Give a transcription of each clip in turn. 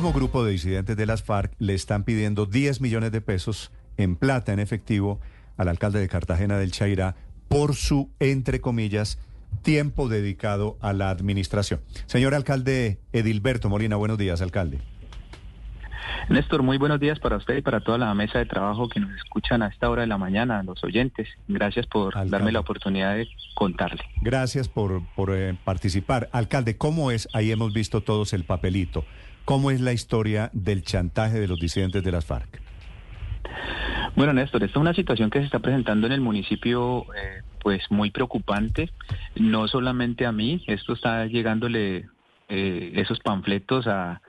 mismo grupo de disidentes de las FARC le están pidiendo 10 millones de pesos en plata, en efectivo, al alcalde de Cartagena del Chairá por su, entre comillas, tiempo dedicado a la administración. Señor alcalde Edilberto Molina, buenos días, alcalde. Néstor, muy buenos días para usted y para toda la mesa de trabajo que nos escuchan a esta hora de la mañana, los oyentes. Gracias por darme la oportunidad de contarle. Gracias por, por eh, participar. Alcalde, ¿cómo es? Ahí hemos visto todos el papelito. ¿Cómo es la historia del chantaje de los disidentes de las FARC? Bueno, Néstor, esta es una situación que se está presentando en el municipio, eh, pues muy preocupante. No solamente a mí, esto está llegándole eh, esos panfletos a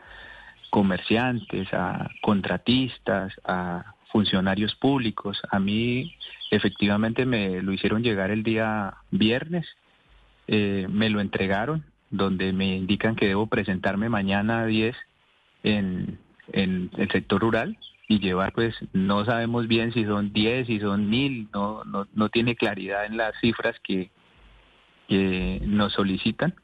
comerciantes, a contratistas, a funcionarios públicos. A mí efectivamente me lo hicieron llegar el día viernes, eh, me lo entregaron, donde me indican que debo presentarme mañana a 10 en, el sector rural y llevar, pues no sabemos bien si son 10, si son mil, no, no, no tiene claridad en las cifras que nos solicitan.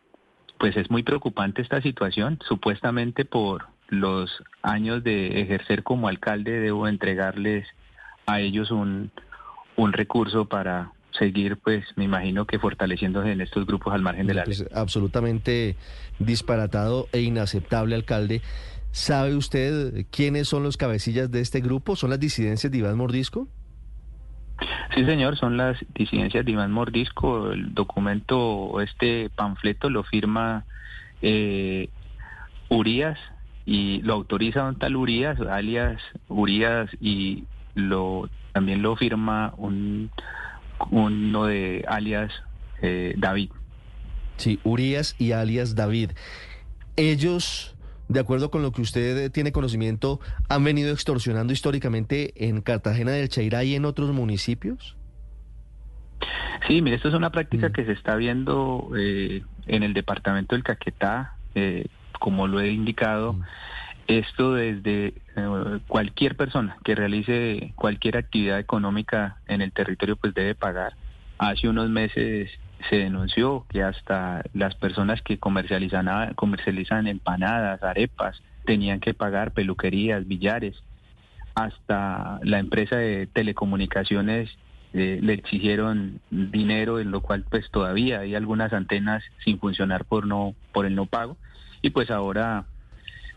Pues es muy preocupante esta situación, supuestamente por los años de ejercer como alcalde debo entregarles a ellos un, un recurso para seguir, pues me imagino que fortaleciéndose en estos grupos al margen de la pues, ley. absolutamente disparatado e inaceptable, alcalde. ¿Sabe usted quiénes son los cabecillas de este grupo? ¿Son las disidencias de Iván Mordisco? Sí, señor, son las disidencias de Iván Mordisco. El documento, este panfleto lo firma eh, Urias, y lo autoriza un tal Urias, alias Urias, y lo también lo firma un uno de alias eh, David. Sí, Urias y alias David. Ellos, de acuerdo con lo que usted tiene conocimiento, han venido extorsionando históricamente en Cartagena del Chairá y en otros municipios. Sí, mire, esto es una práctica mm. que se está viendo eh, en el departamento del Caquetá, eh, como lo he indicado, mm. esto desde eh, cualquier persona que realice cualquier actividad económica en el territorio pues debe pagar. Hace unos meses se denunció que hasta las personas que comercializan, comercializan empanadas, arepas, tenían que pagar peluquerías, billares. Hasta la empresa de telecomunicaciones eh, le exigieron dinero, en lo cual pues todavía hay algunas antenas sin funcionar por no por el no pago y pues ahora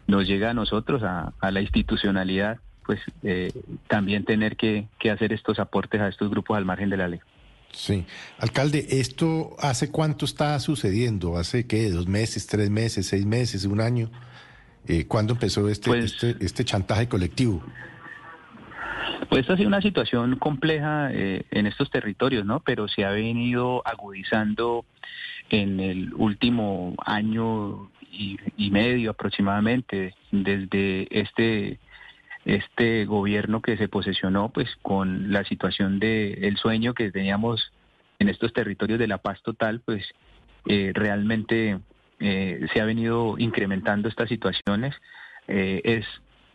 nos llega a nosotros, a, la institucionalidad, pues eh, también tener que, hacer estos aportes a estos grupos al margen de la ley. Sí. Alcalde, ¿esto hace cuánto está sucediendo? ¿Hace qué? ¿Dos meses, tres meses, seis meses, un año? Eh, ¿Cuándo empezó este, pues este, este, chantaje colectivo? Pues ha sido una situación compleja eh, en estos territorios, ¿no? Pero se ha venido agudizando en el último año y, medio aproximadamente desde este este gobierno que se posesionó pues con la situación de el sueño que teníamos en estos territorios de la paz total pues eh, realmente eh, se ha venido incrementando estas situaciones. Eh, es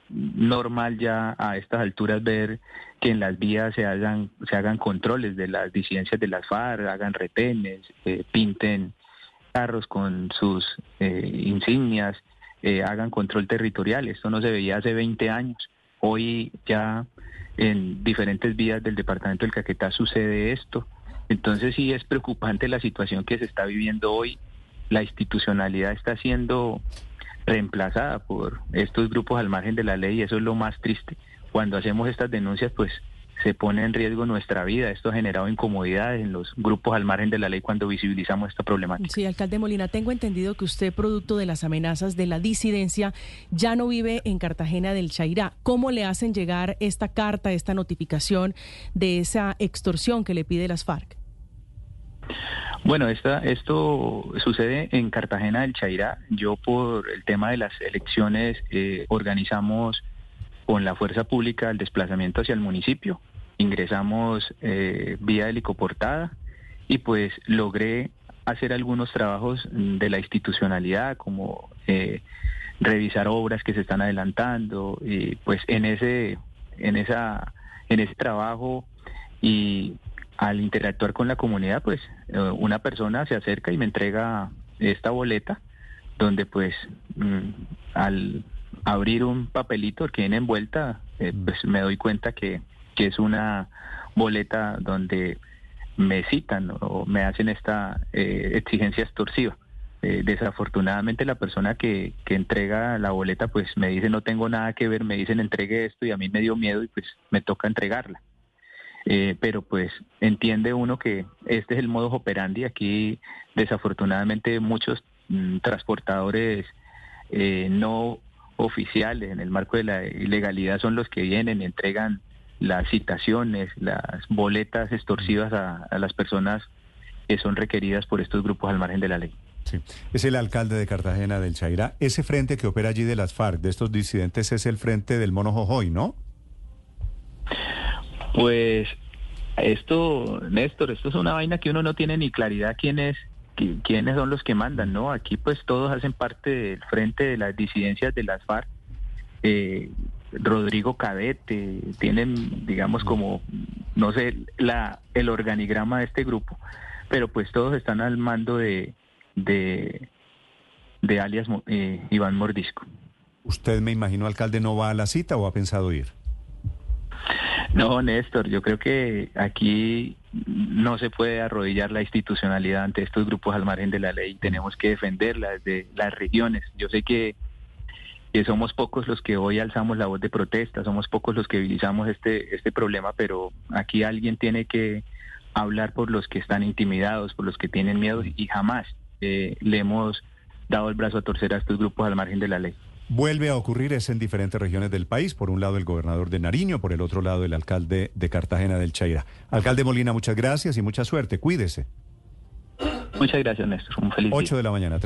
normal ya a estas alturas ver que en las vías se hagan se hagan controles de las disidencias de las FARC hagan retenes pinten carros con sus eh, insignias eh, hagan control territorial. Esto no se veía hace 20 años. Hoy ya en diferentes vías del departamento del Caquetá sucede esto. Entonces sí es preocupante la situación que se está viviendo hoy. La institucionalidad está siendo reemplazada por estos grupos al margen de la ley y eso es lo más triste. Cuando hacemos estas denuncias, pues se pone en riesgo nuestra vida. Esto ha generado incomodidades en los grupos al margen de la ley cuando visibilizamos esta problemática. Sí, alcalde Molina, tengo entendido que usted, producto de las amenazas de la disidencia, ya no vive en Cartagena del Chairá. ¿Cómo le hacen llegar esta carta, esta notificación de esa extorsión que le pide las FARC? Bueno, esta, esto sucede en Cartagena del Chairá. Yo por el tema de las elecciones eh, organizamos con la fuerza pública el desplazamiento hacia el municipio. Ingresamos eh, vía helicoportada y pues logré hacer algunos trabajos de la institucionalidad como eh, revisar obras que se están adelantando y pues en ese en esa en ese trabajo y al interactuar con la comunidad pues eh, una persona se acerca y me entrega esta boleta donde pues mm, al abrir un papelito que viene envuelta, eh, mm. pues me doy cuenta que, que es una boleta donde me citan o me hacen esta eh, exigencia extorsiva. Eh, desafortunadamente la persona que, que entrega la boleta pues me dice no tengo nada que ver, me dicen entregue esto y a mí me dio miedo y pues me toca entregarla. Eh, pero pues entiende uno que este es el modo operandi. Aquí desafortunadamente muchos mm, transportadores no oficiales en el marco de la ilegalidad son los que vienen y entregan las citaciones, las boletas extorsivas a, las personas que son requeridas por estos grupos al margen de la ley. Sí. Es el alcalde de Cartagena del Chairá. Ese frente que opera allí de las FARC, de estos disidentes, es el frente del Mono Jojoy, ¿no? Pues esto, Néstor, esto es una vaina que uno no tiene ni claridad quién es, quiénes son los que mandan, ¿no? Aquí pues todos hacen parte del frente de las disidencias de las FARC. Eh, Rodrigo Cadete, tienen, digamos, como, no sé, la, el organigrama de este grupo, pero pues todos están al mando de, de, de alias eh, Iván Mordisco. ¿Usted, me imagino, alcalde, no va a la cita o ha pensado ir? No, Néstor, yo creo que aquí no se puede arrodillar la institucionalidad ante estos grupos al margen de la ley. Tenemos que defenderla desde las regiones. Yo sé que, somos pocos los que hoy alzamos la voz de protesta, somos pocos los que utilizamos este, este problema, pero aquí alguien tiene que hablar por los que están intimidados, por los que tienen miedo y jamás eh, le hemos dado el brazo a torcer a estos grupos al margen de la ley. Vuelve a ocurrir es en diferentes regiones del país. Por un lado el gobernador de Nariño, por el otro lado el alcalde de Cartagena del Chaira. Alcalde Molina, muchas gracias y mucha suerte. Cuídese. Muchas gracias, Néstor. Un feliz 8 de la mañana.